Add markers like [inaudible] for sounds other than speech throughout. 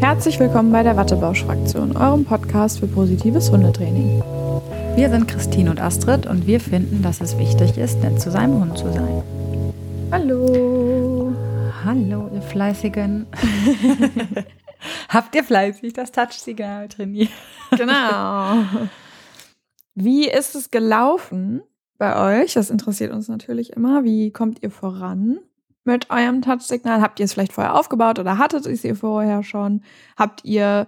Herzlich willkommen bei der Wattebausch-Fraktion, eurem Podcast für positives Hundetraining. Wir sind Christine und Astrid und wir finden, dass es wichtig ist, nett zu seinem Hund zu sein. Hallo. Hallo, ihr Fleißigen. [laughs] Habt ihr fleißig das Touch-Signal trainiert? Genau. Wie ist es gelaufen bei euch? Das interessiert uns natürlich immer. Wie kommt ihr voran mit eurem Touch-Signal? Habt ihr es vielleicht vorher aufgebaut oder hattet ihr es vorher schon? Habt ihr,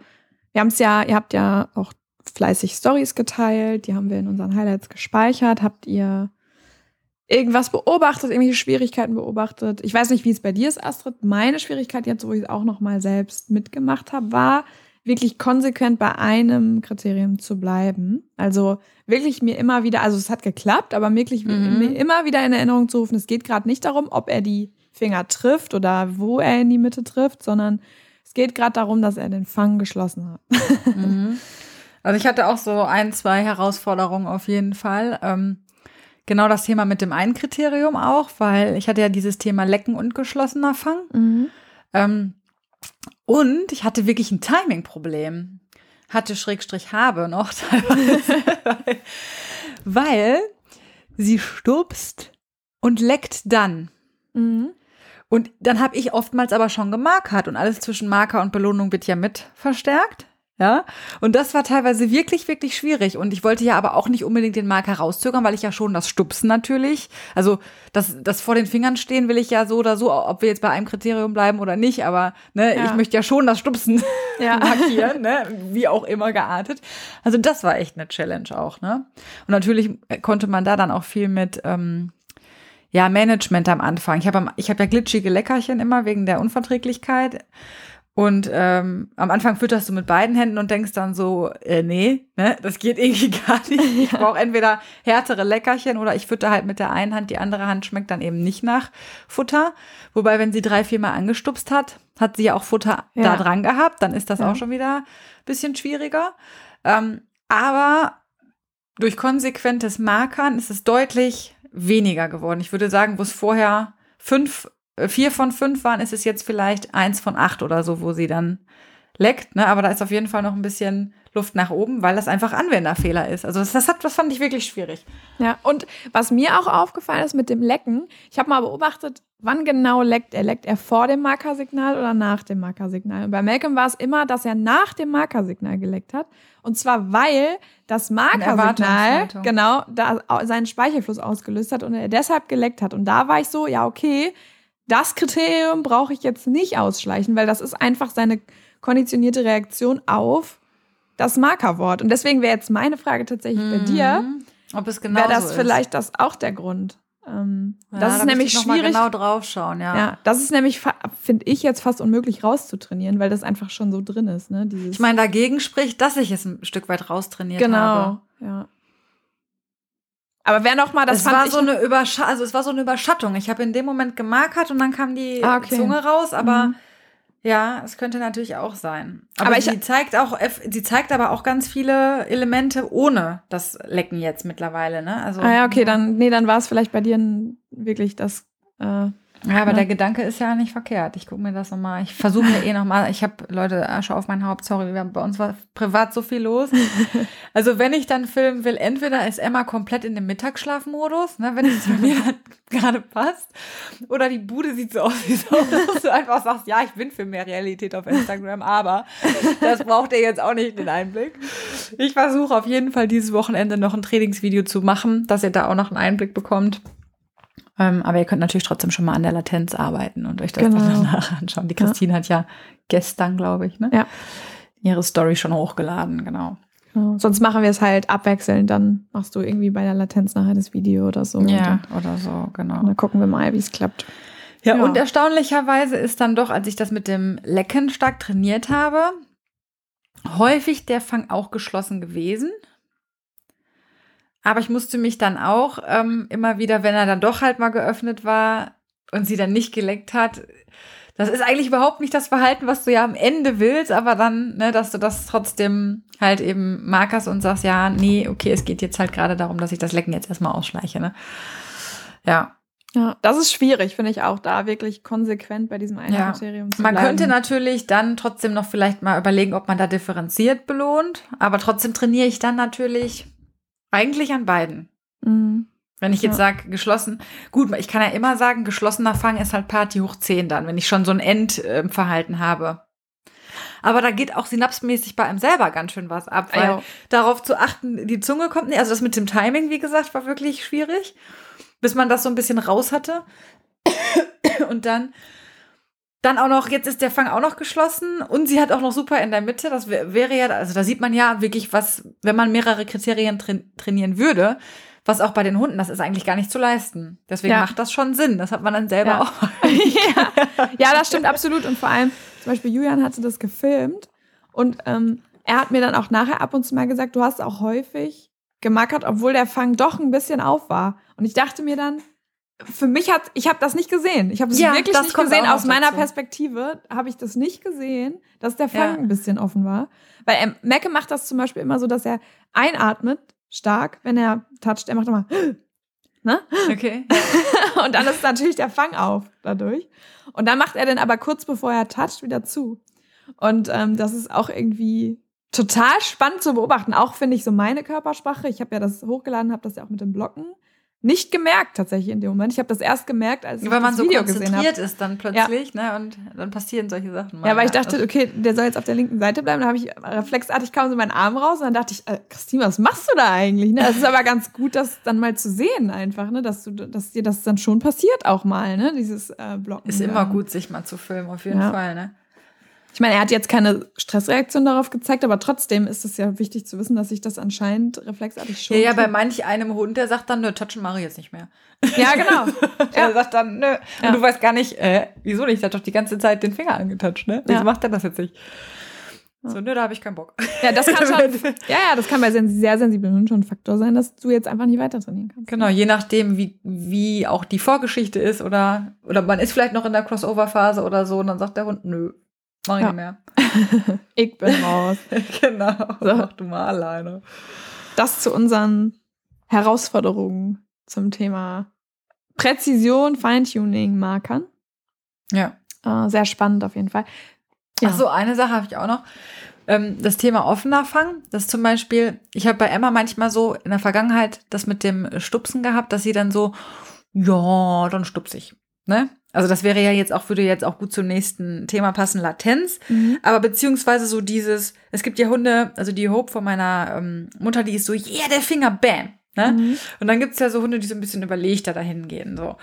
wir haben es ja, ihr habt ja auch fleißig Stories geteilt, die haben wir in unseren Highlights gespeichert. Habt ihr irgendwas beobachtet, irgendwelche Schwierigkeiten beobachtet? Ich weiß nicht, wie es bei dir ist, Astrid. Meine Schwierigkeit jetzt, wo ich es auch noch mal selbst mitgemacht habe, war wirklich konsequent bei einem Kriterium zu bleiben. Also wirklich mir immer wieder, also es hat geklappt, aber wirklich mhm. mir immer wieder in Erinnerung zu rufen, es geht gerade nicht darum, ob er die Finger trifft oder wo er in die Mitte trifft, sondern es geht gerade darum, dass er den Fang geschlossen hat. Mhm. Also ich hatte auch so ein, zwei Herausforderungen auf jeden Fall. Ähm, genau das Thema mit dem einen Kriterium auch, weil ich hatte ja dieses Thema Lecken und geschlossener Fang. Mhm. Ähm, und ich hatte wirklich ein Timing-Problem. Hatte Schrägstrich habe noch [laughs] teilweise. weil sie stupst und leckt dann. Mhm. Und dann habe ich oftmals aber schon gemarkert und alles zwischen Marker und Belohnung wird ja mit verstärkt. Ja, und das war teilweise wirklich, wirklich schwierig. Und ich wollte ja aber auch nicht unbedingt den Marker rauszögern, weil ich ja schon das Stupsen natürlich, also das, das vor den Fingern stehen will ich ja so oder so, ob wir jetzt bei einem Kriterium bleiben oder nicht, aber ne, ja. ich möchte ja schon das Stupsen ja. [laughs] markieren, ne, wie auch immer geartet. Also das war echt eine Challenge auch, ne. Und natürlich konnte man da dann auch viel mit, ähm, ja, Management am Anfang. Ich habe ich hab ja glitschige Leckerchen immer wegen der Unverträglichkeit. Und ähm, am Anfang fütterst du mit beiden Händen und denkst dann so, äh, nee, ne, das geht irgendwie [laughs] gar nicht. Ich brauche entweder härtere Leckerchen oder ich fütter halt mit der einen Hand, die andere Hand schmeckt dann eben nicht nach Futter. Wobei, wenn sie drei, viermal angestupst hat, hat sie ja auch Futter ja. da dran gehabt, dann ist das ja. auch schon wieder ein bisschen schwieriger. Ähm, aber durch konsequentes Markern ist es deutlich weniger geworden. Ich würde sagen, wo es vorher fünf äh, vier von fünf waren, ist es jetzt vielleicht eins von acht oder so, wo sie dann leckt. Ne? Aber da ist auf jeden Fall noch ein bisschen Luft nach oben, weil das einfach Anwenderfehler ist. Also das, das, hat, das fand ich wirklich schwierig. Ja, und was mir auch aufgefallen ist mit dem Lecken, ich habe mal beobachtet, wann genau leckt er? Leckt er vor dem Markersignal oder nach dem Markersignal? Und bei Malcolm war es immer, dass er nach dem Markersignal geleckt hat. Und zwar, weil das Markersignal genau da seinen Speichelfluss ausgelöst hat und er deshalb geleckt hat. Und da war ich so, ja, okay, das Kriterium brauche ich jetzt nicht ausschleichen, weil das ist einfach seine konditionierte Reaktion auf das Markerwort. Und deswegen wäre jetzt meine Frage tatsächlich bei dir, mhm. ob es genau wäre das vielleicht das auch der Grund. Ähm, ja, das ist da nämlich ich schwierig. genau draufschauen, ja. Ja, das ist nämlich finde ich jetzt fast unmöglich rauszutrainieren, weil das einfach schon so drin ist, ne? Dieses ich meine, dagegen spricht, dass ich es ein Stück weit raustrainiert genau, habe. Genau, ja. Aber wer noch mal das es war so eine Übersch also es war so eine Überschattung. Ich habe in dem Moment gemarkert und dann kam die ah, okay. Zunge raus, aber mhm. Ja, es könnte natürlich auch sein. Aber, aber sie zeigt auch sie zeigt aber auch ganz viele Elemente ohne das Lecken jetzt mittlerweile, ne? Also Ah ja, okay, dann nee, dann war es vielleicht bei dir wirklich das äh, ja, aber ja. der Gedanke ist ja nicht verkehrt. Ich gucke mir das nochmal. Ich versuche mir eh nochmal. Ich habe Leute Asche auf mein Haupt. Sorry, wir haben, bei uns war privat so viel los. [laughs] Also wenn ich dann filmen will, entweder ist Emma komplett in dem Mittagsschlafmodus, ne, wenn es [laughs] mir gerade passt, oder die Bude sieht so aus, wie so, dass du einfach sagst, ja, ich bin für mehr Realität auf Instagram, aber das braucht ihr jetzt auch nicht den Einblick. Ich versuche auf jeden Fall dieses Wochenende noch ein Trainingsvideo zu machen, dass ihr da auch noch einen Einblick bekommt. Ähm, aber ihr könnt natürlich trotzdem schon mal an der Latenz arbeiten und euch das genau. dann [laughs] danach anschauen. Die Christine ja. hat ja gestern, glaube ich, ne? Ja. ihre Story schon hochgeladen, genau. genau. Sonst machen wir es halt abwechselnd. Dann machst du irgendwie bei der Latenz nachher das Video oder so. Ja, oder so, genau. Und dann gucken wir mal, wie es klappt. Ja, ja, und erstaunlicherweise ist dann doch, als ich das mit dem Lecken stark trainiert habe, häufig der Fang auch geschlossen gewesen. Aber ich musste mich dann auch ähm, immer wieder, wenn er dann doch halt mal geöffnet war und sie dann nicht geleckt hat, das ist eigentlich überhaupt nicht das Verhalten, was du ja am Ende willst, aber dann, ne, dass du das trotzdem halt eben markerst und sagst, ja, nee, okay, es geht jetzt halt gerade darum, dass ich das Lecken jetzt erstmal ausschleiche, ne? Ja. Ja, das ist schwierig, finde ich auch, da wirklich konsequent bei diesem einen ja. Kriterium zu bleiben. Man könnte natürlich dann trotzdem noch vielleicht mal überlegen, ob man da differenziert belohnt, aber trotzdem trainiere ich dann natürlich eigentlich an beiden. Mhm. Wenn ich jetzt ja. sage, geschlossen, gut, ich kann ja immer sagen, geschlossener Fang ist halt Party hoch 10 dann, wenn ich schon so ein Endverhalten äh, habe. Aber da geht auch synapsmäßig bei einem selber ganz schön was ab, weil ja. darauf zu achten, die Zunge kommt nicht. Also das mit dem Timing, wie gesagt, war wirklich schwierig bis man das so ein bisschen raus hatte. Und dann, dann auch noch, jetzt ist der Fang auch noch geschlossen und sie hat auch noch super in der Mitte. Das wäre ja, also da sieht man ja wirklich, was, wenn man mehrere Kriterien tra trainieren würde, was auch bei den Hunden, das ist eigentlich gar nicht zu leisten. Deswegen ja. macht das schon Sinn. Das hat man dann selber ja. auch. ja. [laughs] ja, das stimmt absolut. Und vor allem, zum Beispiel Julian hatte das gefilmt und ähm, er hat mir dann auch nachher ab und zu mal gesagt, du hast auch häufig gemackert, obwohl der Fang doch ein bisschen auf war. Und ich dachte mir dann, für mich hat, ich habe das nicht gesehen. Ich habe es ja, wirklich nicht gesehen. Aus meiner dazu. Perspektive habe ich das nicht gesehen, dass der Fang ja. ein bisschen offen war. Weil ähm, Mecke macht das zum Beispiel immer so, dass er einatmet stark, wenn er toucht. Er macht immer, [gasps] ne? Okay. [laughs] Und dann ist natürlich der Fang auf dadurch. Und dann macht er den aber kurz bevor er toucht wieder zu. Und ähm, das ist auch irgendwie total spannend zu beobachten. Auch finde ich so meine Körpersprache. Ich habe ja das hochgeladen, habe das ja auch mit dem Blocken nicht gemerkt tatsächlich in dem Moment. Ich habe das erst gemerkt, als ich weil das man Video so konzentriert ist dann plötzlich, ja. ne? Und dann passieren solche Sachen. Mal. Ja, weil ich dachte, okay, der soll jetzt auf der linken Seite bleiben. Dann habe ich reflexartig kam so meinen Arm raus und dann dachte ich, äh, Christine, was machst du da eigentlich? Ne? Das ist aber ganz gut, das dann mal zu sehen einfach, ne? Dass du, dass dir das dann schon passiert auch mal, ne? Dieses äh, Blocken. Ist immer gut, sich mal zu filmen, auf jeden ja. Fall, ne? Ich meine, er hat jetzt keine Stressreaktion darauf gezeigt, aber trotzdem ist es ja wichtig zu wissen, dass sich das anscheinend reflexartig schon. Ja, ja, bei manch einem Hund, der sagt dann, nö, touchen mache ich jetzt nicht mehr. [laughs] Ja, genau. [laughs] der ja. sagt dann, nö. Ja. Und du weißt gar nicht, äh, wieso nicht? Der hat doch die ganze Zeit den Finger angetoucht, ne? Wieso ja. macht er das jetzt nicht? So, nö, da habe ich keinen Bock. Ja, das kann [laughs] schon, ja, ja, das kann bei sehr sensiblen Hunden schon ein Faktor sein, dass du jetzt einfach nicht weiter trainieren kannst. Genau, je nachdem, wie, wie auch die Vorgeschichte ist oder, oder man ist vielleicht noch in der Crossover-Phase oder so und dann sagt der Hund, nö, Mach ich ja. nicht mehr. [laughs] ich bin raus. [laughs] genau. So. Mach du mal alleine. Das zu unseren Herausforderungen zum Thema Präzision, Feintuning, Markern. Ja. Äh, sehr spannend auf jeden Fall. Ja. Ach so, eine Sache habe ich auch noch. Ähm, das Thema offener Fang. Das zum Beispiel, ich habe bei Emma manchmal so in der Vergangenheit das mit dem Stupsen gehabt, dass sie dann so, ja, dann stupse ich. Ne? Also das wäre ja jetzt auch, würde jetzt auch gut zum nächsten Thema passen, Latenz. Mhm. Aber beziehungsweise so dieses, es gibt ja Hunde, also die Hope von meiner ähm, Mutter, die ist so, yeah, der Finger, bam. Ne? Mhm. Und dann gibt's ja so Hunde, die so ein bisschen überlegter dahin gehen. So.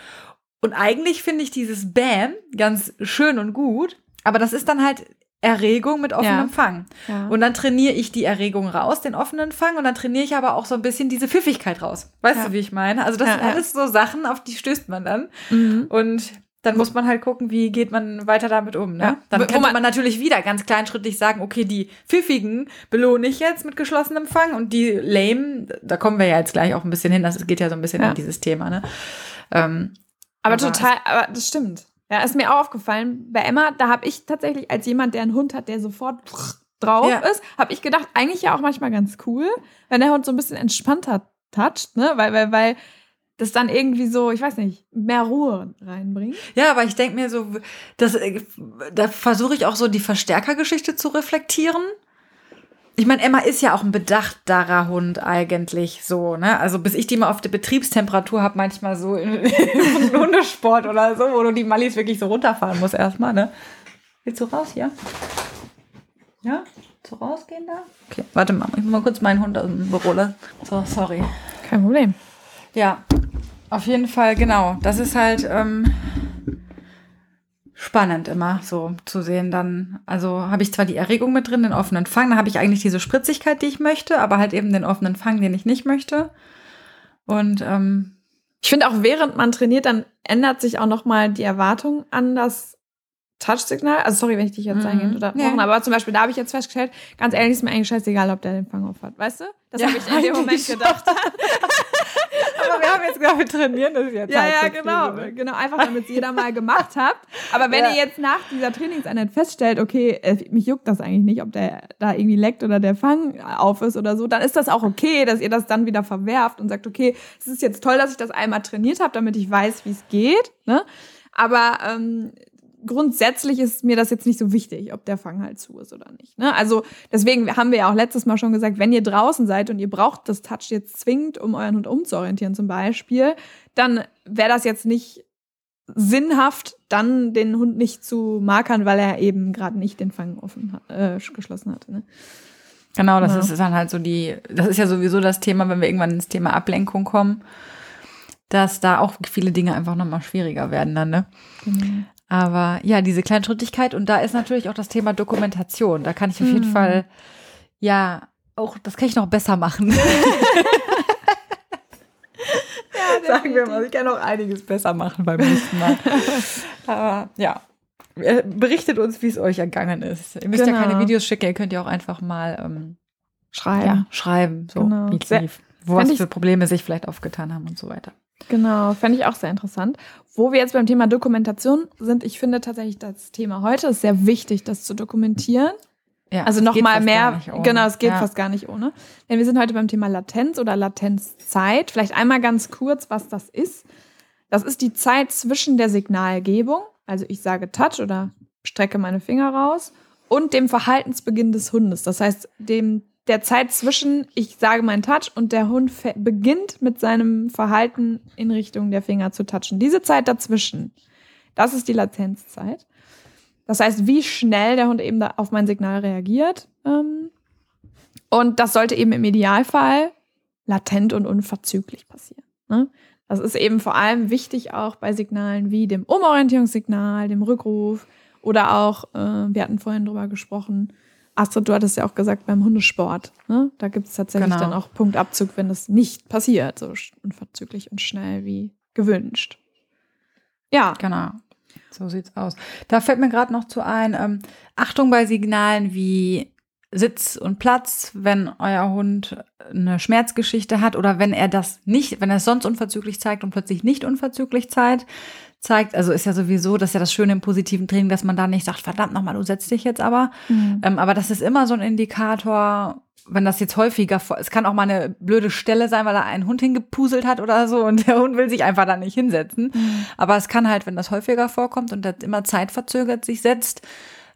Und eigentlich finde ich dieses Bam ganz schön und gut, aber das ist dann halt Erregung mit offenem ja. Fang. Ja. Und dann trainiere ich die Erregung raus, den offenen Fang, und dann trainiere ich aber auch so ein bisschen diese Pfiffigkeit raus. Weißt ja. du, wie ich meine? Also das sind alles so Sachen, auf die stößt man dann. Mhm. Und dann muss man halt gucken, wie geht man weiter damit um. Ne? Ja. Dann könnte man, man natürlich wieder ganz kleinschrittig sagen, okay, die Pfiffigen belohne ich jetzt mit geschlossenem Fang und die Lame, da kommen wir ja jetzt gleich auch ein bisschen hin, das geht ja so ein bisschen ja. in dieses Thema. Ne? Ähm, aber, aber total, aber das stimmt. Ja, ist mir auch aufgefallen. Bei Emma, da habe ich tatsächlich als jemand, der einen Hund hat, der sofort drauf ja. ist, habe ich gedacht, eigentlich ja auch manchmal ganz cool, wenn der Hund so ein bisschen entspannter toucht, ne? Weil, weil, weil das dann irgendwie so, ich weiß nicht, mehr Ruhe reinbringt. Ja, aber ich denke mir so, das, äh, da versuche ich auch so die Verstärkergeschichte zu reflektieren. Ich meine, Emma ist ja auch ein bedachterer Hund eigentlich so, ne? Also bis ich die mal auf der Betriebstemperatur habe, manchmal so im [laughs] Hundesport oder so, wo du die Mallis wirklich so runterfahren musst erstmal, ne? Willst du raus hier? Ja? Zu rausgehen da? Okay, warte mal, ich muss mal kurz meinen Hund aus dem Büro lassen. So, sorry. Kein Problem. Ja, auf jeden Fall, genau. Das ist halt ähm, spannend immer so zu sehen. Dann, also habe ich zwar die Erregung mit drin, den offenen Fang, dann habe ich eigentlich diese Spritzigkeit, die ich möchte, aber halt eben den offenen Fang, den ich nicht möchte. Und ähm, ich finde auch, während man trainiert, dann ändert sich auch noch mal die Erwartung an das Touchsignal. Also sorry, wenn ich dich jetzt mhm. unterbrochen ja. aber zum Beispiel da habe ich jetzt festgestellt, ganz ehrlich ist mir eigentlich scheißegal, ob der den Fang auf hat. Weißt du? Das ja, habe ich in dem Moment [laughs] gedacht. Aber wir haben jetzt gesagt, wir trainieren das jetzt. Ja, ja, genau. Genau, einfach damit es jeder mal gemacht hat. Aber wenn ja. ihr jetzt nach dieser Trainingseinheit feststellt, okay, äh, mich juckt das eigentlich nicht, ob der da irgendwie leckt oder der Fang auf ist oder so, dann ist das auch okay, dass ihr das dann wieder verwerft und sagt, okay, es ist jetzt toll, dass ich das einmal trainiert habe, damit ich weiß, wie es geht. Ne? Aber ähm, grundsätzlich ist mir das jetzt nicht so wichtig, ob der Fang halt zu ist oder nicht. Ne? Also deswegen haben wir ja auch letztes Mal schon gesagt, wenn ihr draußen seid und ihr braucht das Touch jetzt zwingend, um euren Hund umzuorientieren zum Beispiel, dann wäre das jetzt nicht sinnhaft, dann den Hund nicht zu markern, weil er eben gerade nicht den Fang offen hat, äh, geschlossen hatte. Ne? Genau, das ja. ist dann halt so die, das ist ja sowieso das Thema, wenn wir irgendwann ins Thema Ablenkung kommen, dass da auch viele Dinge einfach nochmal schwieriger werden dann, ne? Mhm. Aber ja, diese Kleinschrittigkeit und da ist natürlich auch das Thema Dokumentation. Da kann ich auf jeden mhm. Fall, ja, auch, das kann ich noch besser machen. [laughs] ja, Sagen wir mal, ich kann auch einiges besser machen beim nächsten Mal. [laughs] Aber ja, berichtet uns, wie es euch ergangen ist. Ihr müsst genau. ja keine. Videos schicken, ihr könnt ja auch einfach mal ähm, schreiben. Ja, schreiben, so genau. wie es lief. Wo was für Probleme sich vielleicht aufgetan haben und so weiter. Genau, fände ich auch sehr interessant. Wo wir jetzt beim Thema Dokumentation sind, ich finde tatsächlich das Thema heute ist sehr wichtig, das zu dokumentieren. Ja, also nochmal mehr, genau, es geht ja. fast gar nicht ohne. Denn wir sind heute beim Thema Latenz oder Latenzzeit. Vielleicht einmal ganz kurz, was das ist. Das ist die Zeit zwischen der Signalgebung, also ich sage Touch oder strecke meine Finger raus, und dem Verhaltensbeginn des Hundes. Das heißt, dem der Zeit zwischen, ich sage meinen Touch und der Hund beginnt mit seinem Verhalten in Richtung der Finger zu touchen. Diese Zeit dazwischen, das ist die Latenzzeit. Das heißt, wie schnell der Hund eben auf mein Signal reagiert. Ähm, und das sollte eben im Idealfall latent und unverzüglich passieren. Ne? Das ist eben vor allem wichtig auch bei Signalen wie dem Umorientierungssignal, dem Rückruf oder auch, äh, wir hatten vorhin drüber gesprochen, Astrid, du hattest ja auch gesagt, beim Hundesport, ne? da gibt es tatsächlich genau. dann auch Punktabzug, wenn das nicht passiert, so unverzüglich und schnell wie gewünscht. Ja. Genau. So sieht's aus. Da fällt mir gerade noch zu ein, ähm, Achtung bei Signalen wie Sitz und Platz, wenn euer Hund eine Schmerzgeschichte hat oder wenn er das nicht, wenn er es sonst unverzüglich zeigt und plötzlich nicht unverzüglich zeigt, zeigt, also ist ja sowieso, das ist ja das Schöne im positiven Training, dass man da nicht sagt, verdammt nochmal, du setzt dich jetzt aber. Mhm. Ähm, aber das ist immer so ein Indikator, wenn das jetzt häufiger, vor, es kann auch mal eine blöde Stelle sein, weil da ein Hund hingepuselt hat oder so und der Hund will sich einfach da nicht hinsetzen. Mhm. Aber es kann halt, wenn das häufiger vorkommt und das immer zeitverzögert sich setzt,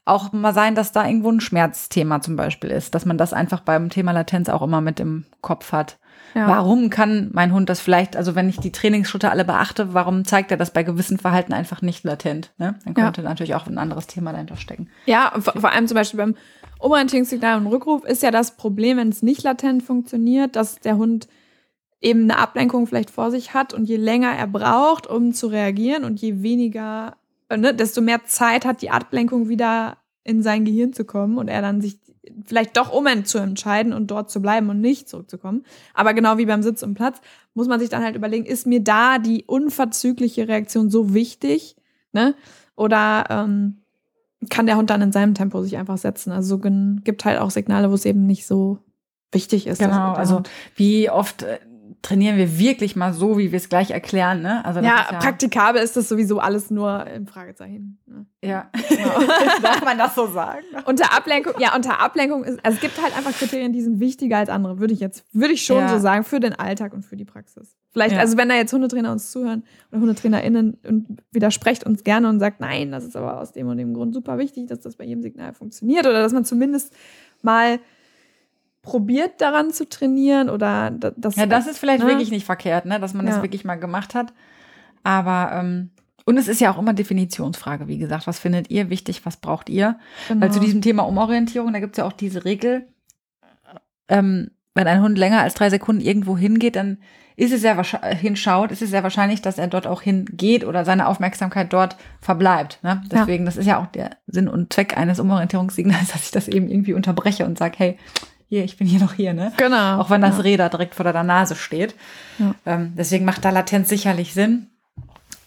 auch mal sein, dass da irgendwo ein Schmerzthema zum Beispiel ist, dass man das einfach beim Thema Latenz auch immer mit im Kopf hat. Ja. Warum kann mein Hund das vielleicht, also wenn ich die Trainingsschritte alle beachte, warum zeigt er das bei gewissen Verhalten einfach nicht latent? Ne? Dann könnte ja. natürlich auch ein anderes Thema dahinter stecken. Ja, vor, vor allem zum Beispiel beim Umorientierungssignal und Rückruf ist ja das Problem, wenn es nicht latent funktioniert, dass der Hund eben eine Ablenkung vielleicht vor sich hat und je länger er braucht, um zu reagieren und je weniger, ne, desto mehr Zeit hat die Ablenkung wieder in sein Gehirn zu kommen und er dann sich vielleicht doch um zu entscheiden und dort zu bleiben und nicht zurückzukommen. Aber genau wie beim Sitz und Platz muss man sich dann halt überlegen, ist mir da die unverzügliche Reaktion so wichtig, ne? Oder ähm, kann der Hund dann in seinem Tempo sich einfach setzen? Also gibt halt auch Signale, wo es eben nicht so wichtig ist. Genau, also wie oft äh, trainieren wir wirklich mal so, wie wir es gleich erklären. Ne? Also ja, ist ja, praktikabel ist das sowieso alles nur im Fragezeichen. Ne? Ja, genau. [laughs] darf man das so sagen? unter Ablenkung, ja, unter Ablenkung ist, also es gibt halt einfach Kriterien, die sind wichtiger als andere, würde ich jetzt, würde ich schon ja. so sagen, für den Alltag und für die Praxis. Vielleicht, ja. also wenn da jetzt Hundetrainer uns zuhören oder HundetrainerInnen und widersprecht uns gerne und sagt, nein, das ist aber aus dem und dem Grund super wichtig, dass das bei jedem Signal funktioniert oder dass man zumindest mal probiert daran zu trainieren oder das. Ja, das ist vielleicht ne? wirklich nicht verkehrt, ne? dass man ja. das wirklich mal gemacht hat. Aber ähm, und es ist ja auch immer Definitionsfrage, wie gesagt. Was findet ihr wichtig? Was braucht ihr? Genau. Weil zu diesem Thema Umorientierung, da gibt es ja auch diese Regel, ähm, wenn ein Hund länger als drei Sekunden irgendwo hingeht, dann ist es sehr hinschaut, ist es sehr wahrscheinlich, dass er dort auch hingeht oder seine Aufmerksamkeit dort verbleibt. Ne? Deswegen, ja. das ist ja auch der Sinn und Zweck eines Umorientierungssignals, [laughs] dass ich das eben irgendwie unterbreche und sage, hey, hier, ich bin hier noch hier, ne? Genau. Auch wenn das ja. Räder direkt vor der Nase steht. Ja. Ähm, deswegen macht da Latenz sicherlich Sinn.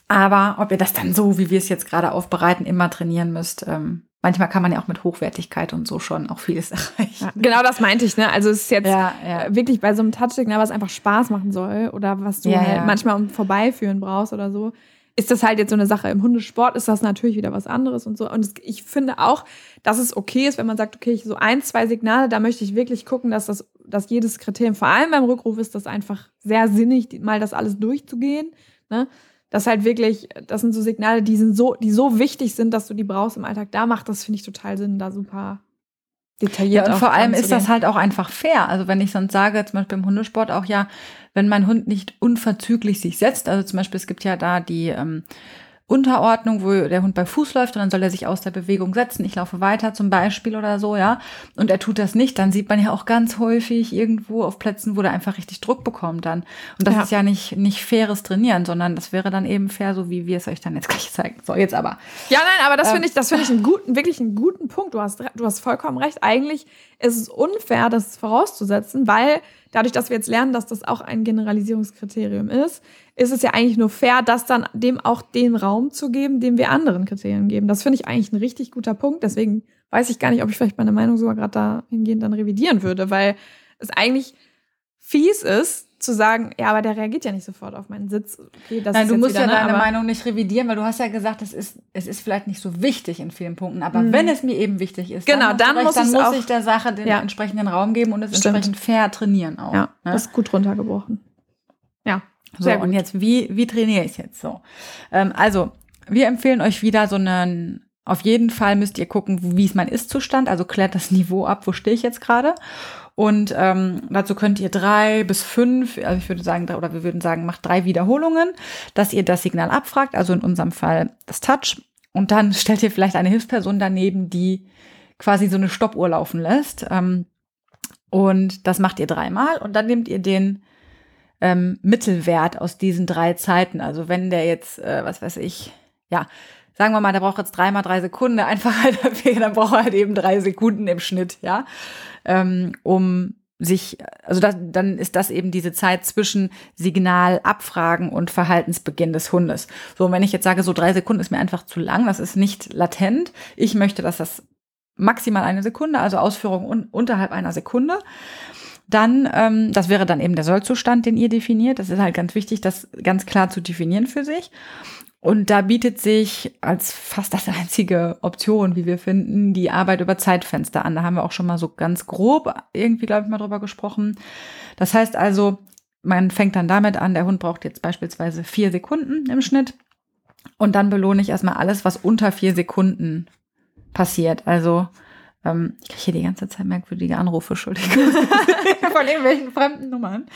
Aber ob ihr das dann so, wie wir es jetzt gerade aufbereiten, immer trainieren müsst, ähm, manchmal kann man ja auch mit Hochwertigkeit und so schon auch vieles [laughs] erreichen. Ja, genau das meinte ich, ne? Also es ist jetzt ja, ja. wirklich bei so einem Touchsignal, was einfach Spaß machen soll oder was du halt manchmal um Vorbeiführen brauchst oder so, ist das halt jetzt so eine Sache. Im Hundesport ist das natürlich wieder was anderes und so. Und ich finde auch, dass es okay ist, wenn man sagt, okay, ich so ein, zwei Signale, da möchte ich wirklich gucken, dass das, dass jedes Kriterium, vor allem beim Rückruf, ist das einfach sehr sinnig, mal das alles durchzugehen. Ne? Das halt wirklich, das sind so Signale, die sind so, die so wichtig sind, dass du die brauchst im Alltag. Da macht das, finde ich, total Sinn, da super detailliert. Ja, und vor allem ist das halt auch einfach fair. Also wenn ich sonst sage, zum Beispiel im Hundesport auch ja, wenn mein Hund nicht unverzüglich sich setzt, also zum Beispiel es gibt ja da die ähm, Unterordnung, wo der Hund bei Fuß läuft und dann soll er sich aus der Bewegung setzen. Ich laufe weiter zum Beispiel oder so, ja. Und er tut das nicht, dann sieht man ja auch ganz häufig irgendwo auf Plätzen, wo der einfach richtig Druck bekommt dann. Und das ja. ist ja nicht, nicht faires Trainieren, sondern das wäre dann eben fair, so wie wir es euch dann jetzt [laughs] gleich zeigen. So, jetzt aber. Ja, nein, aber das ähm, finde ich, das finde ich einen guten, wirklich einen guten Punkt. Du hast, du hast vollkommen recht. Eigentlich ist es unfair, das vorauszusetzen, weil dadurch, dass wir jetzt lernen, dass das auch ein Generalisierungskriterium ist, ist es ja eigentlich nur fair, das dann dem auch den Raum zu geben, dem wir anderen Kriterien geben. Das finde ich eigentlich ein richtig guter Punkt. Deswegen weiß ich gar nicht, ob ich vielleicht meine Meinung sogar gerade dahingehend dann revidieren würde, weil es eigentlich fies ist, zu sagen, ja, aber der reagiert ja nicht sofort auf meinen Sitz. Okay, Nein, du musst wieder, ja deine ne, Meinung nicht revidieren, weil du hast ja gesagt, es ist, es ist vielleicht nicht so wichtig in vielen Punkten. Aber mhm. wenn es mir eben wichtig ist, genau, dann, dann, muss, dann muss ich der Sache den ja. entsprechenden Raum geben und es Stimmt. entsprechend fair trainieren auch. Ja, ne? das ist gut runtergebrochen. Ja. So, und jetzt, wie, wie trainiere ich jetzt so? Ähm, also, wir empfehlen euch wieder so einen, auf jeden Fall müsst ihr gucken, wie ist mein Ist-Zustand, also klärt das Niveau ab, wo stehe ich jetzt gerade. Und ähm, dazu könnt ihr drei bis fünf, also ich würde sagen, oder wir würden sagen, macht drei Wiederholungen, dass ihr das Signal abfragt, also in unserem Fall das Touch. Und dann [laughs] stellt ihr vielleicht eine Hilfsperson daneben, die quasi so eine Stoppuhr laufen lässt. Ähm, und das macht ihr dreimal und dann nehmt ihr den ähm, Mittelwert aus diesen drei Zeiten. Also wenn der jetzt, äh, was weiß ich, ja, sagen wir mal, der braucht jetzt dreimal drei Sekunden, der Einfachheit [laughs] dafür, dann braucht er halt eben drei Sekunden im Schnitt, ja, ähm, um sich, also das, dann ist das eben diese Zeit zwischen Signal, Abfragen und Verhaltensbeginn des Hundes. So, wenn ich jetzt sage, so drei Sekunden ist mir einfach zu lang, das ist nicht latent. Ich möchte, dass das maximal eine Sekunde, also Ausführung un unterhalb einer Sekunde. Dann, ähm, das wäre dann eben der Sollzustand, den ihr definiert. Das ist halt ganz wichtig, das ganz klar zu definieren für sich. Und da bietet sich als fast das einzige Option, wie wir finden, die Arbeit über Zeitfenster an. Da haben wir auch schon mal so ganz grob irgendwie, glaube ich, mal drüber gesprochen. Das heißt also, man fängt dann damit an, der Hund braucht jetzt beispielsweise vier Sekunden im Schnitt. Und dann belohne ich erstmal alles, was unter vier Sekunden passiert. Also ähm, ich kriege hier die ganze Zeit merkwürdige Anrufe, Entschuldigung. [laughs] Von irgendwelchen fremden Nummern.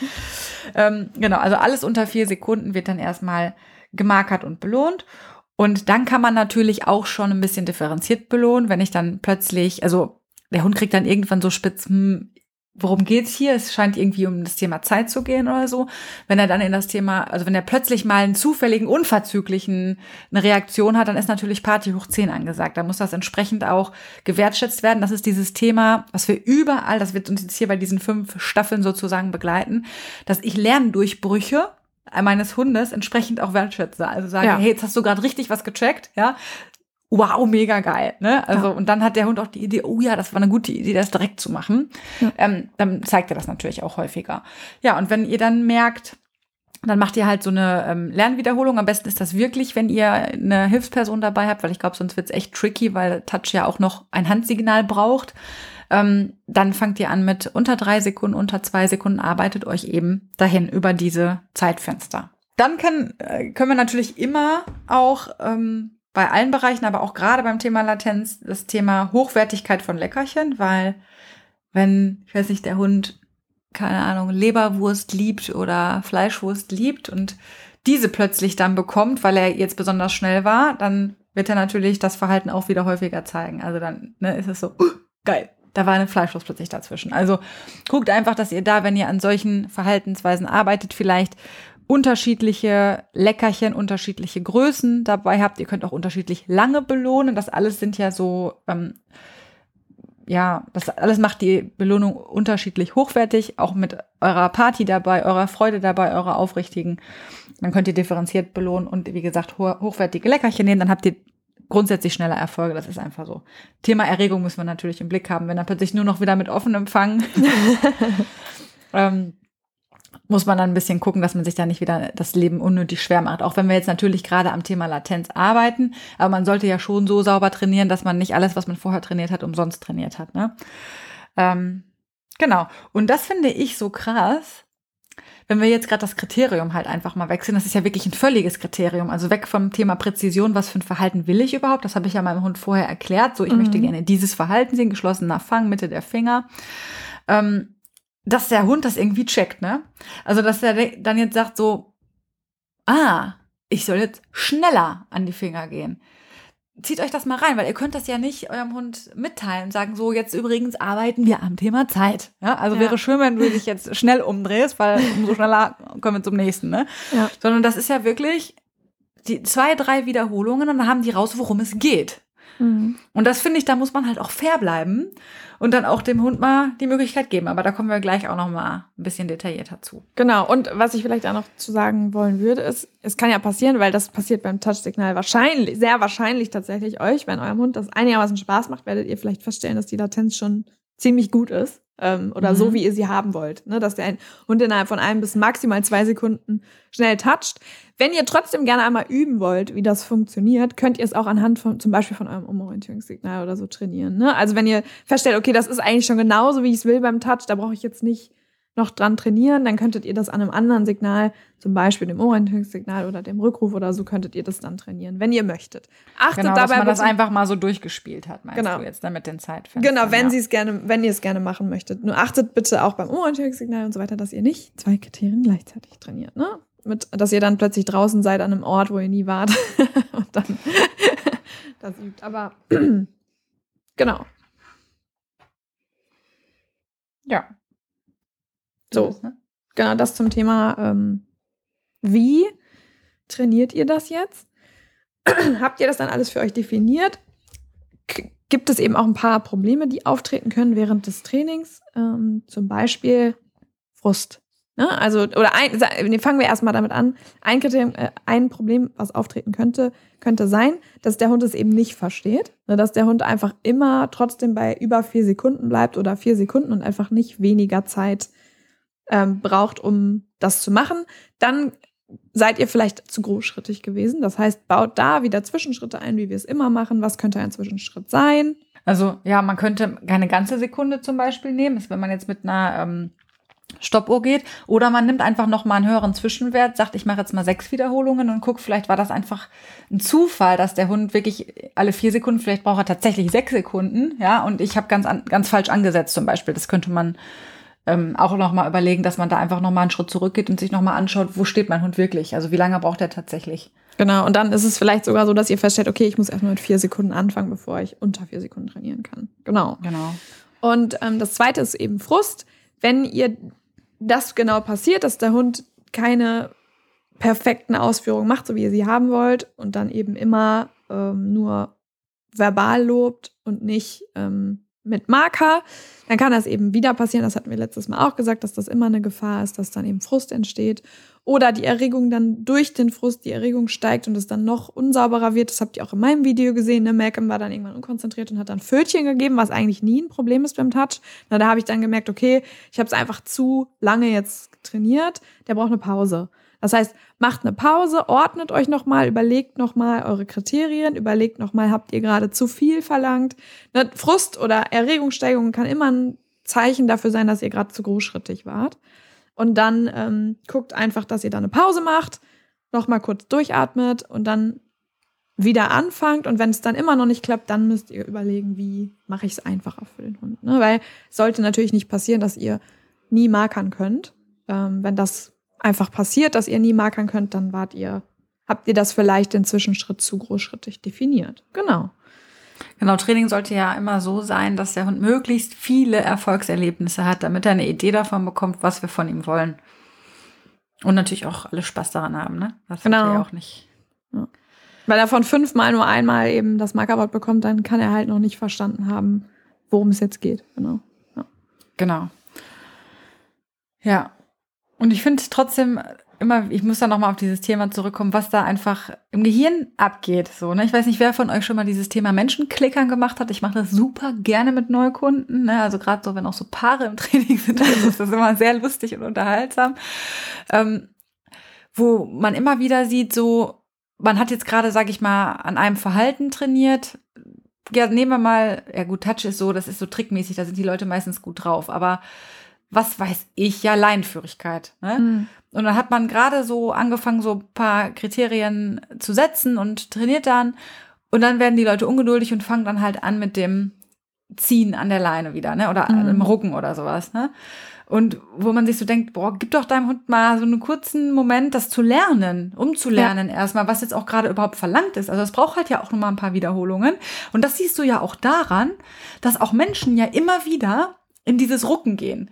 Ähm, genau, also alles unter vier Sekunden wird dann erstmal gemarkert und belohnt. Und dann kann man natürlich auch schon ein bisschen differenziert belohnen, wenn ich dann plötzlich, also der Hund kriegt dann irgendwann so spitz, hm, worum geht's hier? Es scheint irgendwie um das Thema Zeit zu gehen oder so. Wenn er dann in das Thema, also wenn er plötzlich mal einen zufälligen, unverzüglichen eine Reaktion hat, dann ist natürlich Party hoch 10 angesagt. Da muss das entsprechend auch gewertschätzt werden. Das ist dieses Thema, was wir überall, das wird uns jetzt hier bei diesen fünf Staffeln sozusagen begleiten, dass ich Lerndurchbrüche meines Hundes entsprechend auch wertschätze. Also sage, ja. hey, jetzt hast du gerade richtig was gecheckt, ja wow, mega geil. Ne? Also, ja. und dann hat der Hund auch die Idee, oh ja, das war eine gute Idee, das direkt zu machen. Ja. Ähm, dann zeigt er das natürlich auch häufiger. Ja, und wenn ihr dann merkt, dann macht ihr halt so eine ähm, Lernwiederholung. Am besten ist das wirklich, wenn ihr eine Hilfsperson dabei habt, weil ich glaube, sonst wird's echt tricky, weil Touch ja auch noch ein Handsignal braucht. Ähm, dann fangt ihr an mit unter drei Sekunden, unter zwei Sekunden, arbeitet euch eben dahin über diese Zeitfenster. Dann kann, äh, können wir natürlich immer auch ähm, bei allen Bereichen, aber auch gerade beim Thema Latenz, das Thema Hochwertigkeit von Leckerchen, weil wenn, ich weiß nicht, der Hund, keine Ahnung, Leberwurst liebt oder Fleischwurst liebt und diese plötzlich dann bekommt, weil er jetzt besonders schnell war, dann wird er natürlich das Verhalten auch wieder häufiger zeigen. Also dann ne, ist es so, uh, geil, da war eine Fleischwurst plötzlich dazwischen. Also guckt einfach, dass ihr da, wenn ihr an solchen Verhaltensweisen arbeitet, vielleicht unterschiedliche Leckerchen, unterschiedliche Größen dabei habt. Ihr könnt auch unterschiedlich lange belohnen. Das alles sind ja so, ähm, ja, das alles macht die Belohnung unterschiedlich hochwertig, auch mit eurer Party dabei, eurer Freude dabei, eurer aufrichtigen. Dann könnt ihr differenziert belohnen und wie gesagt hochwertige Leckerchen nehmen. Dann habt ihr grundsätzlich schneller Erfolge. Das ist einfach so. Thema Erregung müssen wir natürlich im Blick haben. Wenn er plötzlich nur noch wieder mit offenem Fang [laughs] ähm, muss man dann ein bisschen gucken, dass man sich da nicht wieder das Leben unnötig schwer macht. Auch wenn wir jetzt natürlich gerade am Thema Latenz arbeiten, aber man sollte ja schon so sauber trainieren, dass man nicht alles, was man vorher trainiert hat, umsonst trainiert hat. Ne? Ähm, genau. Und das finde ich so krass, wenn wir jetzt gerade das Kriterium halt einfach mal wechseln, das ist ja wirklich ein völliges Kriterium, also weg vom Thema Präzision, was für ein Verhalten will ich überhaupt, das habe ich ja meinem Hund vorher erklärt, so ich mhm. möchte gerne dieses Verhalten sehen, geschlossener Fang, Mitte der Finger. Ähm, dass der Hund das irgendwie checkt, ne? Also, dass er dann jetzt sagt so, ah, ich soll jetzt schneller an die Finger gehen. Zieht euch das mal rein, weil ihr könnt das ja nicht eurem Hund mitteilen und sagen, so, jetzt übrigens arbeiten wir am Thema Zeit. Ja, also ja. wäre schön, wenn du dich jetzt schnell umdrehst, weil umso schneller kommen wir zum nächsten, ne? Ja. Sondern das ist ja wirklich die zwei, drei Wiederholungen und dann haben die raus, worum es geht. Mhm. Und das finde ich, da muss man halt auch fair bleiben und dann auch dem Hund mal die Möglichkeit geben. Aber da kommen wir gleich auch noch mal ein bisschen detaillierter zu. Genau. Und was ich vielleicht auch noch zu sagen wollen würde, ist, es kann ja passieren, weil das passiert beim Touchsignal wahrscheinlich, sehr wahrscheinlich tatsächlich euch, wenn eurem Hund das einigermaßen Spaß macht, werdet ihr vielleicht feststellen, dass die Latenz schon ziemlich gut ist ähm, oder mhm. so, wie ihr sie haben wollt. Ne? Dass der ein Hund innerhalb von einem bis maximal zwei Sekunden schnell toucht. Wenn ihr trotzdem gerne einmal üben wollt, wie das funktioniert, könnt ihr es auch anhand von zum Beispiel von eurem Umorientierungssignal oder so trainieren. Ne? Also wenn ihr feststellt, okay, das ist eigentlich schon genauso, wie ich es will beim Touch, da brauche ich jetzt nicht noch dran trainieren, dann könntet ihr das an einem anderen Signal, zum Beispiel dem Orientierungssignal oder dem Rückruf oder so, könntet ihr das dann trainieren, wenn ihr möchtet. Achtet genau, dabei, dass man das einfach mal so durchgespielt hat, meinst genau. du jetzt, damit den Zeitfenstern. Genau, wenn ja. sie es gerne, wenn ihr es gerne machen möchtet. Nur achtet bitte auch beim Orientierungssignal und so weiter, dass ihr nicht zwei Kriterien gleichzeitig trainiert, ne? Mit, dass ihr dann plötzlich draußen seid an einem Ort, wo ihr nie wart [laughs] und dann [laughs] das übt. Aber [clears throat] genau. Ja, so, ne? genau das zum Thema, ähm, wie trainiert ihr das jetzt? [clears throat] Habt ihr das dann alles für euch definiert? K gibt es eben auch ein paar Probleme, die auftreten können während des Trainings? Ähm, zum Beispiel Frust. Ne? Also, oder ein, fangen wir erstmal damit an. Ein, Kriterium, äh, ein Problem, was auftreten könnte, könnte sein, dass der Hund es eben nicht versteht. Ne? Dass der Hund einfach immer trotzdem bei über vier Sekunden bleibt oder vier Sekunden und einfach nicht weniger Zeit ähm, braucht, um das zu machen, dann seid ihr vielleicht zu großschrittig gewesen. Das heißt, baut da wieder Zwischenschritte ein, wie wir es immer machen. Was könnte ein Zwischenschritt sein? Also ja, man könnte keine ganze Sekunde zum Beispiel nehmen, ist, wenn man jetzt mit einer ähm, Stoppuhr geht. Oder man nimmt einfach noch mal einen höheren Zwischenwert, sagt, ich mache jetzt mal sechs Wiederholungen und guckt, vielleicht war das einfach ein Zufall, dass der Hund wirklich alle vier Sekunden, vielleicht braucht er tatsächlich sechs Sekunden, ja, und ich habe ganz, ganz falsch angesetzt zum Beispiel. Das könnte man ähm, auch noch mal überlegen, dass man da einfach noch mal einen Schritt zurückgeht und sich noch mal anschaut, wo steht mein Hund wirklich? Also wie lange braucht er tatsächlich? Genau, und dann ist es vielleicht sogar so, dass ihr feststellt, okay, ich muss erstmal mit vier Sekunden anfangen, bevor ich unter vier Sekunden trainieren kann. Genau. Genau. Und ähm, das zweite ist eben Frust. Wenn ihr das genau passiert, dass der Hund keine perfekten Ausführungen macht, so wie ihr sie haben wollt, und dann eben immer ähm, nur verbal lobt und nicht ähm, mit Marker, dann kann das eben wieder passieren. Das hatten wir letztes Mal auch gesagt, dass das immer eine Gefahr ist, dass dann eben Frust entsteht. Oder die Erregung dann durch den Frust, die Erregung steigt und es dann noch unsauberer wird. Das habt ihr auch in meinem Video gesehen. Ne? Malcolm war dann irgendwann unkonzentriert und hat dann Fötchen gegeben, was eigentlich nie ein Problem ist beim Touch. Na, da habe ich dann gemerkt, okay, ich habe es einfach zu lange jetzt trainiert. Der braucht eine Pause. Das heißt, macht eine Pause, ordnet euch nochmal, überlegt nochmal eure Kriterien, überlegt nochmal, habt ihr gerade zu viel verlangt. Ne, Frust oder Erregungssteigerung kann immer ein Zeichen dafür sein, dass ihr gerade zu großschrittig wart. Und dann ähm, guckt einfach, dass ihr da eine Pause macht, nochmal kurz durchatmet und dann wieder anfangt. Und wenn es dann immer noch nicht klappt, dann müsst ihr überlegen, wie mache ich es einfacher für den Hund. Ne? Weil es sollte natürlich nicht passieren, dass ihr nie markern könnt. Ähm, wenn das einfach passiert, dass ihr nie markern könnt, dann wart ihr, habt ihr das vielleicht den Zwischenschritt zu großschrittig definiert. Genau. Genau, Training sollte ja immer so sein, dass der Hund möglichst viele Erfolgserlebnisse hat, damit er eine Idee davon bekommt, was wir von ihm wollen. Und natürlich auch alle Spaß daran haben, ne? Das genau. Ja auch nicht. Ja. Weil er von fünfmal nur einmal eben das Markerwort bekommt, dann kann er halt noch nicht verstanden haben, worum es jetzt geht. Genau. Ja. Genau. Ja, und ich finde trotzdem immer, ich muss da nochmal auf dieses Thema zurückkommen, was da einfach im Gehirn abgeht. So, ne? Ich weiß nicht, wer von euch schon mal dieses Thema Menschenklickern gemacht hat. Ich mache das super gerne mit Neukunden. Ne? Also gerade so, wenn auch so Paare im [laughs] Training sind, ist das immer sehr lustig und unterhaltsam. Ähm, wo man immer wieder sieht, so, man hat jetzt gerade, sag ich mal, an einem Verhalten trainiert. Ja, nehmen wir mal, ja gut, Touch ist so, das ist so trickmäßig, da sind die Leute meistens gut drauf, aber was weiß ich, ja, Leinführigkeit. Ne? Mhm. Und dann hat man gerade so angefangen, so ein paar Kriterien zu setzen und trainiert dann. Und dann werden die Leute ungeduldig und fangen dann halt an mit dem Ziehen an der Leine wieder, ne? Oder mhm. im Rucken oder sowas, ne? Und wo man sich so denkt, boah, gib doch deinem Hund mal so einen kurzen Moment, das zu lernen, umzulernen ja. erstmal, was jetzt auch gerade überhaupt verlangt ist. Also es braucht halt ja auch nochmal ein paar Wiederholungen. Und das siehst du ja auch daran, dass auch Menschen ja immer wieder in dieses Rucken gehen.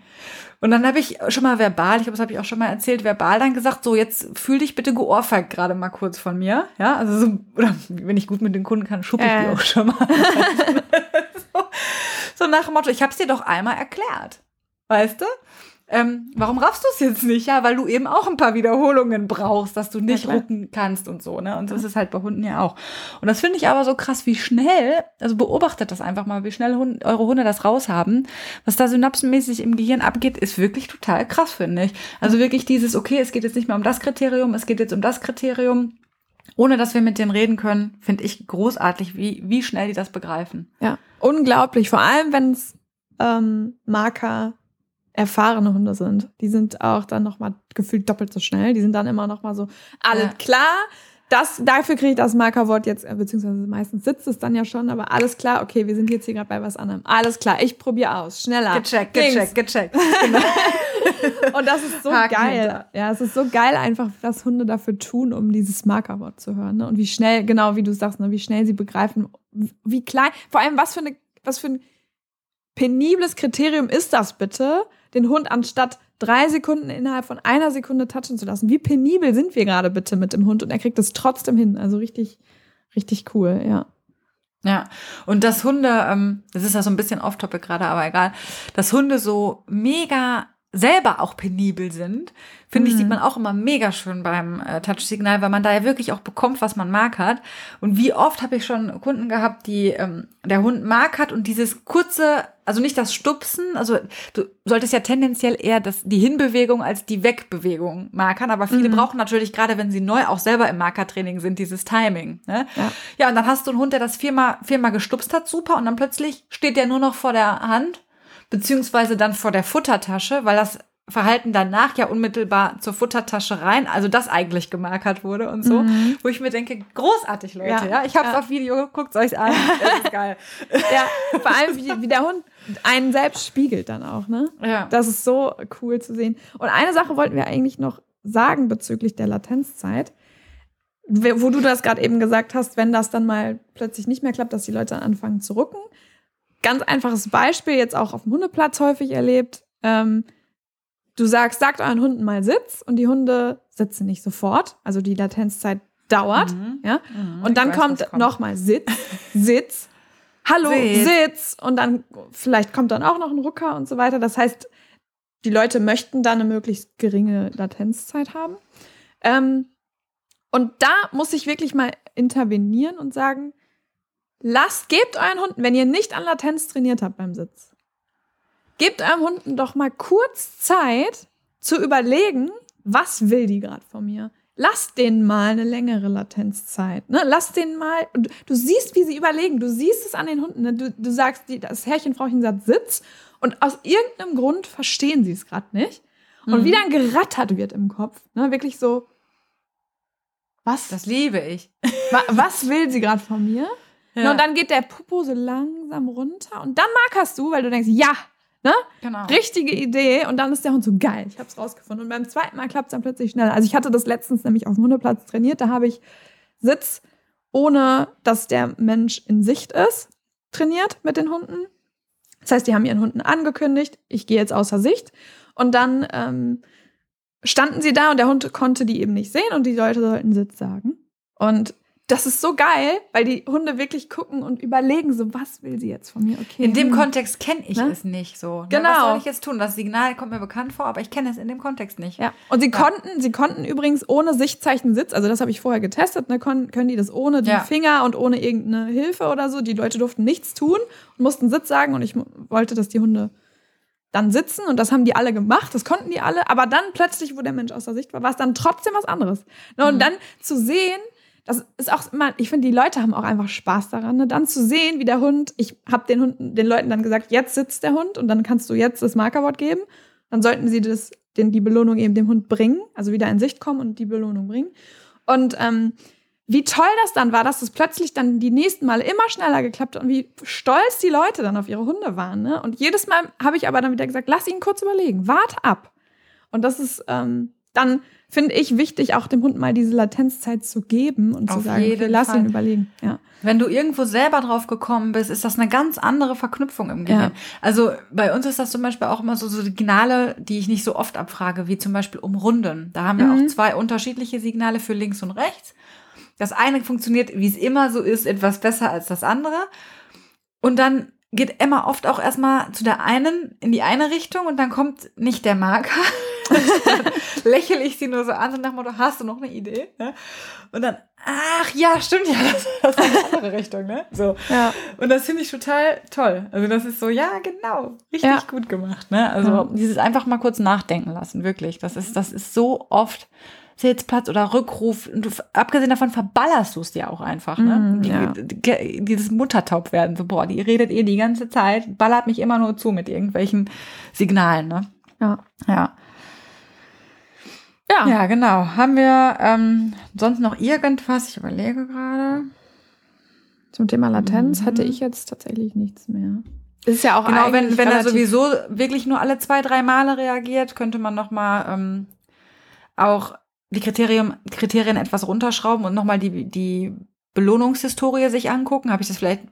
Und dann habe ich schon mal verbal, ich glaube, das habe ich auch schon mal erzählt, verbal dann gesagt, so jetzt fühl dich bitte geohrfeigt gerade mal kurz von mir. Ja, also so, oder wenn ich gut mit den Kunden kann, schuppe ich äh. die auch schon mal. [laughs] so, so nach dem Motto, ich habe es dir doch einmal erklärt. Weißt du? Ähm, warum raffst du es jetzt nicht? Ja, weil du eben auch ein paar Wiederholungen brauchst, dass du nicht ja, rucken kannst und so, ne? Und das ist halt bei Hunden ja auch. Und das finde ich aber so krass, wie schnell, also beobachtet das einfach mal, wie schnell Hund, eure Hunde das raushaben. Was da synapsenmäßig im Gehirn abgeht, ist wirklich total krass, finde ich. Also wirklich dieses, okay, es geht jetzt nicht mehr um das Kriterium, es geht jetzt um das Kriterium ohne dass wir mit denen reden können, finde ich großartig, wie, wie schnell die das begreifen. Ja, unglaublich. Vor allem, wenn es ähm, Marker erfahrene Hunde sind. Die sind auch dann nochmal gefühlt doppelt so schnell. Die sind dann immer nochmal so, alles ja. klar. Das, dafür kriege ich das Markerwort jetzt, äh, beziehungsweise meistens sitzt es dann ja schon, aber alles klar, okay, wir sind jetzt hier gerade bei was anderem. Alles klar, ich probiere aus. Schneller. Gecheckt, gecheckt, gecheckt. Genau. [laughs] [laughs] Und das ist so Haken geil. Hinter. Ja, es ist so geil einfach, was Hunde dafür tun, um dieses Markerwort zu hören. Ne? Und wie schnell, genau wie du sagst, ne? wie schnell sie begreifen, wie klein, vor allem was für eine, was für ein penibles Kriterium ist das bitte, den Hund anstatt drei Sekunden innerhalb von einer Sekunde touchen zu lassen. Wie penibel sind wir gerade bitte mit dem Hund? Und er kriegt es trotzdem hin. Also richtig, richtig cool, ja. Ja, und dass Hunde, ähm, das ist ja so ein bisschen off-topic gerade, aber egal, dass Hunde so mega selber auch penibel sind, finde mhm. ich, sieht mhm. man auch immer mega schön beim äh, Touch-Signal, weil man da ja wirklich auch bekommt, was man mag hat. Und wie oft habe ich schon Kunden gehabt, die ähm, der Hund mag hat und dieses kurze, also nicht das Stupsen, also du solltest ja tendenziell eher das, die Hinbewegung als die Wegbewegung markern, aber viele mhm. brauchen natürlich gerade, wenn sie neu auch selber im Markertraining sind, dieses Timing. Ne? Ja. ja, und dann hast du einen Hund, der das viermal, viermal gestupst hat, super, und dann plötzlich steht der nur noch vor der Hand beziehungsweise dann vor der Futtertasche, weil das Verhalten danach ja unmittelbar zur Futtertasche rein, also das eigentlich gemarkert wurde und so, mhm. wo ich mir denke, großartig, Leute, ja, ja? ich habe es ja. auf Video, guckt euch an, das ist geil. [laughs] ja, vor allem wie, wie der Hund einen selbst spiegelt dann auch, ne? Ja. Das ist so cool zu sehen. Und eine Sache wollten wir eigentlich noch sagen bezüglich der Latenzzeit, wo du das gerade eben gesagt hast, wenn das dann mal plötzlich nicht mehr klappt, dass die Leute anfangen zu rucken ganz einfaches Beispiel, jetzt auch auf dem Hundeplatz häufig erlebt. Ähm, du sagst, sagt euren Hunden mal Sitz und die Hunde sitzen nicht sofort. Also die Latenzzeit dauert. Mhm. Ja? Mhm, und dann weiß, kommt, kommt. nochmal Sitz, Sitz, Hallo, Sitz. Sitz. Und dann vielleicht kommt dann auch noch ein Rucker und so weiter. Das heißt, die Leute möchten da eine möglichst geringe Latenzzeit haben. Ähm, und da muss ich wirklich mal intervenieren und sagen, Lasst, gebt euren Hunden, wenn ihr nicht an Latenz trainiert habt beim Sitz, gebt eurem Hunden doch mal kurz Zeit zu überlegen, was will die gerade von mir? Lasst denen mal eine längere Latenzzeit. Ne? Lasst denen mal, du, du, siehst, wie sie überlegen, du siehst es an den Hunden. Ne? Du, du sagst, die, das Herrchen, Frauchen sagt Sitz und aus irgendeinem Grund verstehen sie es gerade nicht. Und mhm. wie dann gerattert wird im Kopf. Ne? Wirklich so, was? Das liebe ich. [laughs] was will sie gerade von mir? Ja. Und dann geht der Popo so langsam runter und dann markerst du, weil du denkst, ja, ne? Genau. Richtige Idee. Und dann ist der Hund so geil, ich hab's rausgefunden. Und beim zweiten Mal klappt es dann plötzlich schneller. Also ich hatte das letztens nämlich auf dem Hundeplatz trainiert, da habe ich Sitz, ohne dass der Mensch in Sicht ist, trainiert mit den Hunden. Das heißt, die haben ihren Hunden angekündigt, ich gehe jetzt außer Sicht. Und dann ähm, standen sie da und der Hund konnte die eben nicht sehen und die Leute sollten Sitz sagen. Und das ist so geil, weil die Hunde wirklich gucken und überlegen, so was will sie jetzt von mir? Okay. In dem hm. Kontext kenne ich ne? es nicht so. Ne? Genau. Was soll ich jetzt tun? Das Signal kommt mir bekannt vor, aber ich kenne es in dem Kontext nicht. Ja. Und sie ja. konnten, sie konnten übrigens ohne Sichtzeichen Sitz, also das habe ich vorher getestet, ne, können, können die das ohne die ja. Finger und ohne irgendeine Hilfe oder so. Die Leute durften nichts tun und mussten Sitz sagen und ich wollte, dass die Hunde dann sitzen und das haben die alle gemacht, das konnten die alle, aber dann plötzlich, wo der Mensch aus der Sicht war, war es dann trotzdem was anderes. Ne? Und mhm. dann zu sehen, das ist auch immer, ich finde, die Leute haben auch einfach Spaß daran, ne? dann zu sehen, wie der Hund, ich habe den Hunden, den Leuten dann gesagt, jetzt sitzt der Hund und dann kannst du jetzt das Markerwort geben. Dann sollten sie das, den, die Belohnung eben dem Hund bringen, also wieder in Sicht kommen und die Belohnung bringen. Und ähm, wie toll das dann war, dass es plötzlich dann die nächsten Male immer schneller geklappt hat und wie stolz die Leute dann auf ihre Hunde waren. Ne? Und jedes Mal habe ich aber dann wieder gesagt, lass ihn kurz überlegen, warte ab. Und das ist ähm, dann finde ich wichtig, auch dem Hund mal diese Latenzzeit zu geben und Auf zu sagen, okay, lass Fall. ihn überlegen. Ja. Wenn du irgendwo selber drauf gekommen bist, ist das eine ganz andere Verknüpfung im Gehirn. Ja. Also bei uns ist das zum Beispiel auch immer so, so Signale, die ich nicht so oft abfrage, wie zum Beispiel umrunden. Da haben wir mhm. auch zwei unterschiedliche Signale für links und rechts. Das eine funktioniert, wie es immer so ist, etwas besser als das andere. Und dann geht Emma oft auch erstmal zu der einen in die eine Richtung und dann kommt nicht der Marker. [laughs] lächle ich sie nur so an und nach dem Motto, hast du noch eine Idee? Und dann, ach ja, stimmt ja, [laughs] das, das ist eine andere Richtung, ne? So. Ja. Und das finde ich total toll. Also das ist so, ja, genau, richtig ja. gut gemacht, ne? Also ja. dieses einfach mal kurz nachdenken lassen, wirklich. Das ist, das ist so oft Sitzplatz oder Rückruf. Du, abgesehen davon verballerst du es dir auch einfach. Ne? Mm, ja. die, dieses Muttertaub werden. So, boah, die redet eh die ganze Zeit, ballert mich immer nur zu mit irgendwelchen Signalen. Ne? Ja. Ja. Ja. Ja, genau. Haben wir ähm, sonst noch irgendwas? Ich überlege gerade. Zum Thema Latenz mhm. hatte ich jetzt tatsächlich nichts mehr. ist ja auch genau, wenn, wenn er sowieso wirklich nur alle zwei, drei Male reagiert, könnte man noch mal ähm, auch die Kriterien, Kriterien etwas runterschrauben und nochmal die, die Belohnungshistorie sich angucken. Habe ich das vielleicht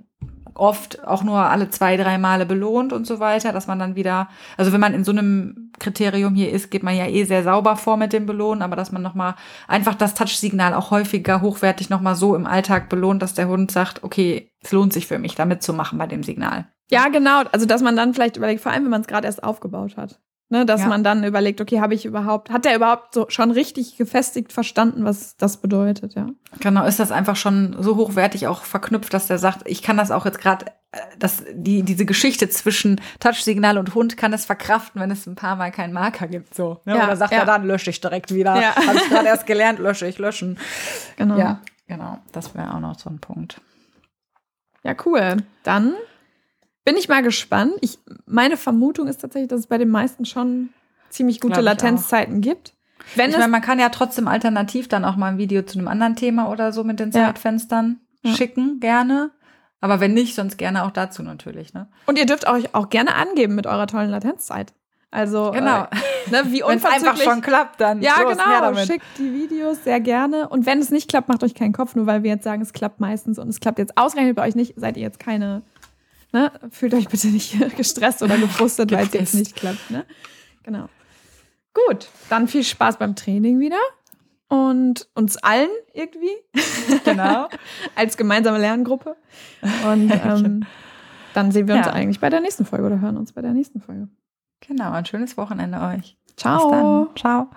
oft auch nur alle zwei, drei Male belohnt und so weiter, dass man dann wieder, also wenn man in so einem Kriterium hier ist, geht man ja eh sehr sauber vor mit dem Belohnen, aber dass man nochmal einfach das Touch-Signal auch häufiger hochwertig nochmal so im Alltag belohnt, dass der Hund sagt, okay, es lohnt sich für mich, da mitzumachen bei dem Signal. Ja, genau. Also, dass man dann vielleicht überlegt, vor allem, wenn man es gerade erst aufgebaut hat. Ne, dass ja. man dann überlegt, okay, habe ich überhaupt, hat der überhaupt so schon richtig gefestigt verstanden, was das bedeutet, ja. Genau, ist das einfach schon so hochwertig auch verknüpft, dass der sagt, ich kann das auch jetzt gerade, äh, dass die, diese Geschichte zwischen Touchsignal und Hund kann es verkraften, wenn es ein paar Mal keinen Marker gibt, so. Ne? Ja, Oder sagt ja. er dann, lösche ich direkt wieder. Ja. Habe ich gerade erst gelernt, lösche ich, löschen. Genau. Ja, genau. Das wäre auch noch so ein Punkt. Ja, cool. Dann bin ich mal gespannt. Ich, meine Vermutung ist tatsächlich, dass es bei den meisten schon ziemlich gute Latenzzeiten gibt. Wenn ich meine, man kann ja trotzdem alternativ dann auch mal ein Video zu einem anderen Thema oder so mit den Zeitfenstern ja. schicken, gerne. Aber wenn nicht, sonst gerne auch dazu natürlich. Ne? Und ihr dürft euch auch gerne angeben mit eurer tollen Latenzzeit. Also genau. Äh, [laughs] ne, wie Wenn es einfach schon klappt, dann ja los, genau. Schickt die Videos sehr gerne. Und wenn es nicht klappt, macht euch keinen Kopf, nur weil wir jetzt sagen, es klappt meistens und es klappt jetzt ausgerechnet bei euch nicht, seid ihr jetzt keine Ne? Fühlt euch bitte nicht [laughs] gestresst oder gefrustet, weil es jetzt nicht klappt. Ne? Genau. Gut, dann viel Spaß beim Training wieder. Und uns allen irgendwie. [laughs] Genau. Als gemeinsame Lerngruppe. Und [laughs] ähm, dann sehen wir uns ja. eigentlich bei der nächsten Folge oder hören uns bei der nächsten Folge. Genau, ein schönes Wochenende euch. Ciao. Ciao.